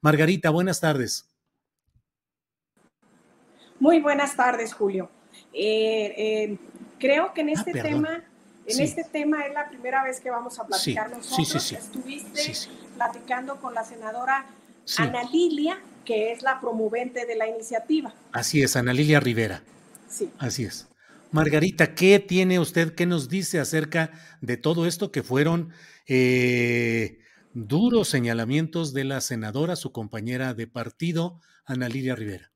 Margarita, buenas tardes. Muy buenas tardes, Julio. Eh, eh, creo que en este perdón. tema, en Sí. este tema es la primera vez que vamos a platicar Sí, nosotros. sí, sí, sí. Estuviste platicando con la senadora. Ana Lilia, que es la promovente de la iniciativa. Así es, Ana Lilia Rivera. Sí. Así es. Margarita, ¿qué tiene usted, qué nos dice acerca de todo esto que fueron eh, duros señalamientos de la senadora, su compañera de partido, Ana Lilia Rivera?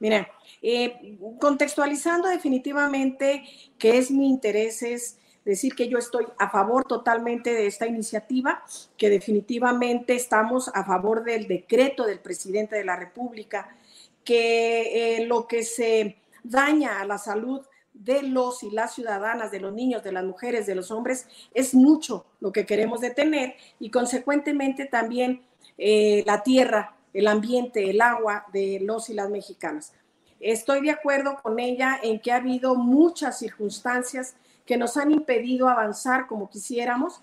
Mira, eh, contextualizando definitivamente que es mi interés es decir que yo estoy a favor totalmente de esta iniciativa, que definitivamente estamos a favor del decreto del presidente de la República, que eh, lo que se daña a la salud de los y las ciudadanas, de los niños, de las mujeres, de los hombres, es mucho lo que queremos detener y consecuentemente también eh, la tierra, el ambiente, el agua de los y las mexicanas. Estoy de acuerdo con ella en que ha habido muchas circunstancias que nos han impedido avanzar como quisiéramos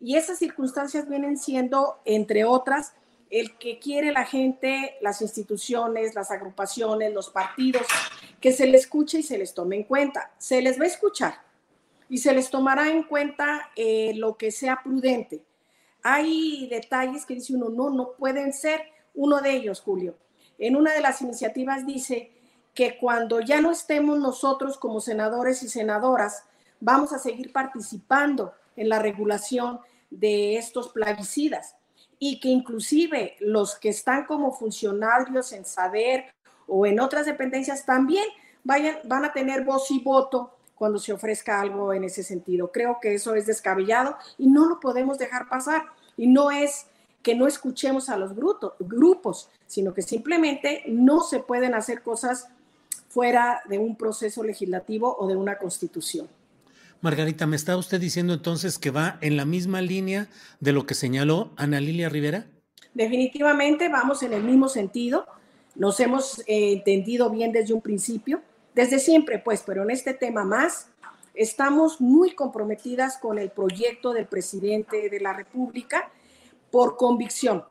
y esas circunstancias vienen siendo, entre otras, el que quiere la gente, las instituciones, las agrupaciones, los partidos, que se les escuche y se les tome en cuenta. Se les va a escuchar y se les tomará en cuenta eh, lo que sea prudente. Hay detalles que dice uno, no, no pueden ser. Uno de ellos, Julio, en una de las iniciativas dice que cuando ya no estemos nosotros como senadores y senadoras, vamos a seguir participando en la regulación de estos plaguicidas y que inclusive los que están como funcionarios en SADER o en otras dependencias también vayan, van a tener voz y voto cuando se ofrezca algo en ese sentido. Creo que eso es descabellado y no lo podemos dejar pasar. Y no es que no escuchemos a los grupos, sino que simplemente no se pueden hacer cosas fuera de un proceso legislativo o de una constitución. Margarita, ¿me está usted diciendo entonces que va en la misma línea de lo que señaló Ana Lilia Rivera? Definitivamente vamos en el mismo sentido. Nos hemos eh, entendido bien desde un principio, desde siempre, pues, pero en este tema más, estamos muy comprometidas con el proyecto del presidente de la República por convicción,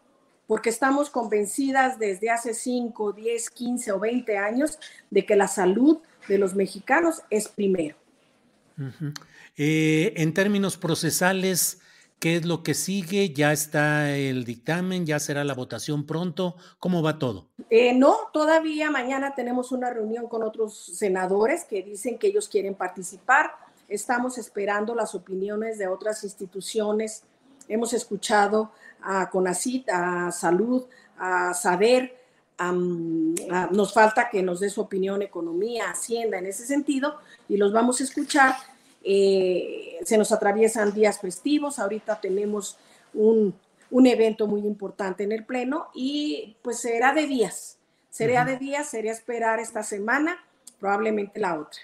porque estamos convencidas desde hace 5, 10, 15 o 20 años de que la salud de los mexicanos es primero. Eh, en términos procesales, ¿qué es lo que sigue? ¿Ya está el dictamen? ¿Ya será la votación pronto? ¿Cómo va todo? Eh, no, todavía mañana tenemos una reunión con otros senadores que dicen que ellos quieren participar. Estamos esperando las opiniones de otras instituciones. Hemos escuchado a CONACIT, a Salud, a Saber. nos falta que nos dé su opinión Economía, Hacienda en ese sentido y los vamos a escuchar. Eh, se nos atraviesan días festivos. Ahorita tenemos un, un evento muy importante en el Pleno y pues será de días. Será de días, sería esperar esta semana, probablemente la otra.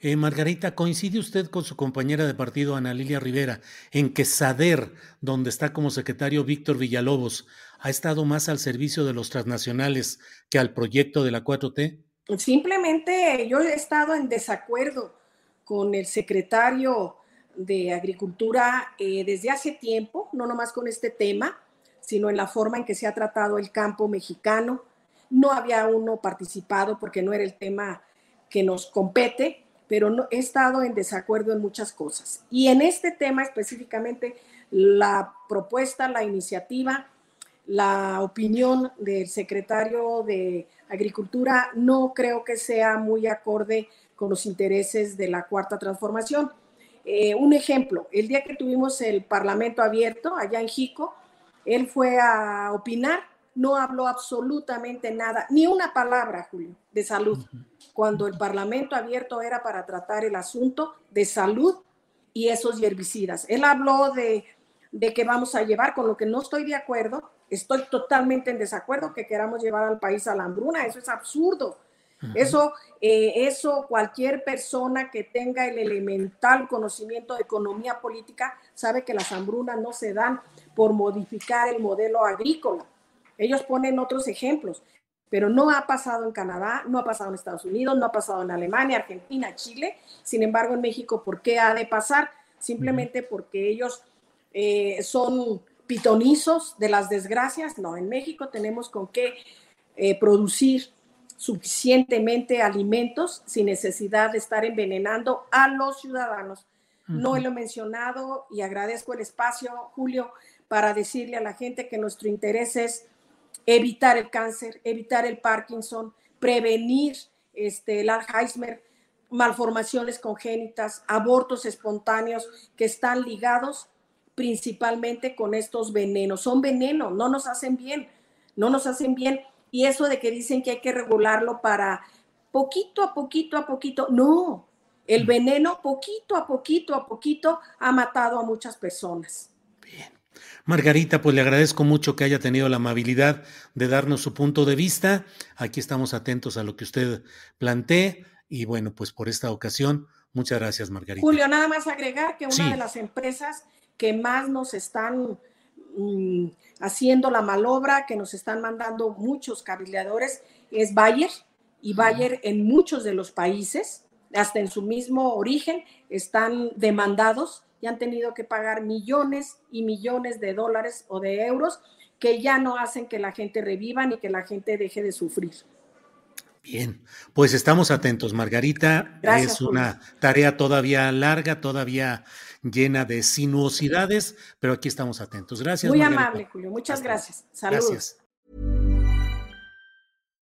Eh, Margarita, ¿coincide usted con su compañera de partido, Ana Lilia Rivera, en que SADER, donde está como secretario Víctor Villalobos, ha estado más al servicio de los transnacionales que al proyecto de la 4T? Simplemente yo he estado en desacuerdo con el secretario de Agricultura eh, desde hace tiempo, no nomás con este tema, sino en la forma en que se ha tratado el campo mexicano, no había uno participado porque no era el tema que nos compete, pero no, he estado en desacuerdo en muchas cosas. Y en este tema específicamente, la propuesta, la iniciativa, la opinión del secretario de Agricultura no creo que sea muy acorde con los intereses de la cuarta transformación. Eh, un ejemplo, el día que tuvimos el Parlamento abierto allá en Jico, él fue a opinar, no habló absolutamente nada, ni una palabra, Julio, de salud, cuando el Parlamento abierto era para tratar el asunto de salud y esos herbicidas. Él habló de, de que vamos a llevar, con lo que no estoy de acuerdo, estoy totalmente en desacuerdo que queramos llevar al país a la hambruna, eso es absurdo. Eso, eh, eso cualquier persona que tenga el elemental conocimiento de economía política sabe que las hambrunas no se dan por modificar el modelo agrícola. Ellos ponen otros ejemplos, pero no ha pasado en Canadá, no ha pasado en Estados Unidos, no ha pasado en Alemania, Argentina, Chile. Sin embargo, en México, ¿por qué ha de pasar? Simplemente porque ellos eh, son pitonizos de las desgracias. No, en México tenemos con qué eh, producir suficientemente alimentos sin necesidad de estar envenenando a los ciudadanos. No lo he mencionado y agradezco el espacio, Julio, para decirle a la gente que nuestro interés es evitar el cáncer, evitar el Parkinson, prevenir este, el Alzheimer, malformaciones congénitas, abortos espontáneos que están ligados principalmente con estos venenos. Son venenos, no nos hacen bien, no nos hacen bien. Y eso de que dicen que hay que regularlo para poquito a poquito a poquito, no, el veneno poquito a poquito a poquito ha matado a muchas personas. Margarita, pues le agradezco mucho que haya tenido la amabilidad de darnos su punto de vista. Aquí estamos atentos a lo que usted plantee y bueno, pues por esta ocasión, muchas gracias, Margarita. Julio, nada más agregar que una de las empresas que más nos están mm, haciendo la malobra, que nos están mandando muchos cabildeadores, es Bayer y Bayer en muchos de los países, hasta en su mismo origen, están demandados y han tenido que pagar millones y millones de dólares o de euros que ya no hacen que la gente reviva ni que la gente deje de sufrir. Bien, pues estamos atentos, Margarita. es una tarea todavía larga, todavía llena de sinuosidades, pero aquí estamos atentos. Gracias. Muy amable, Julio. Muchas gracias. Saludos. Gracias.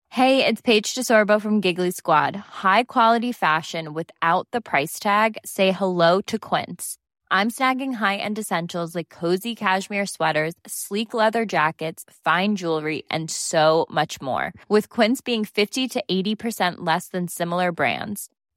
Hey, it's Paige DeSorbo from Giggly Squad. High quality fashion without the price tag. Say hello to Quince. I'm snagging high-end essentials like cozy cashmere sweaters, sleek leather jackets, fine jewelry, and so much more. With Quince being 50 to 80% less than similar brands.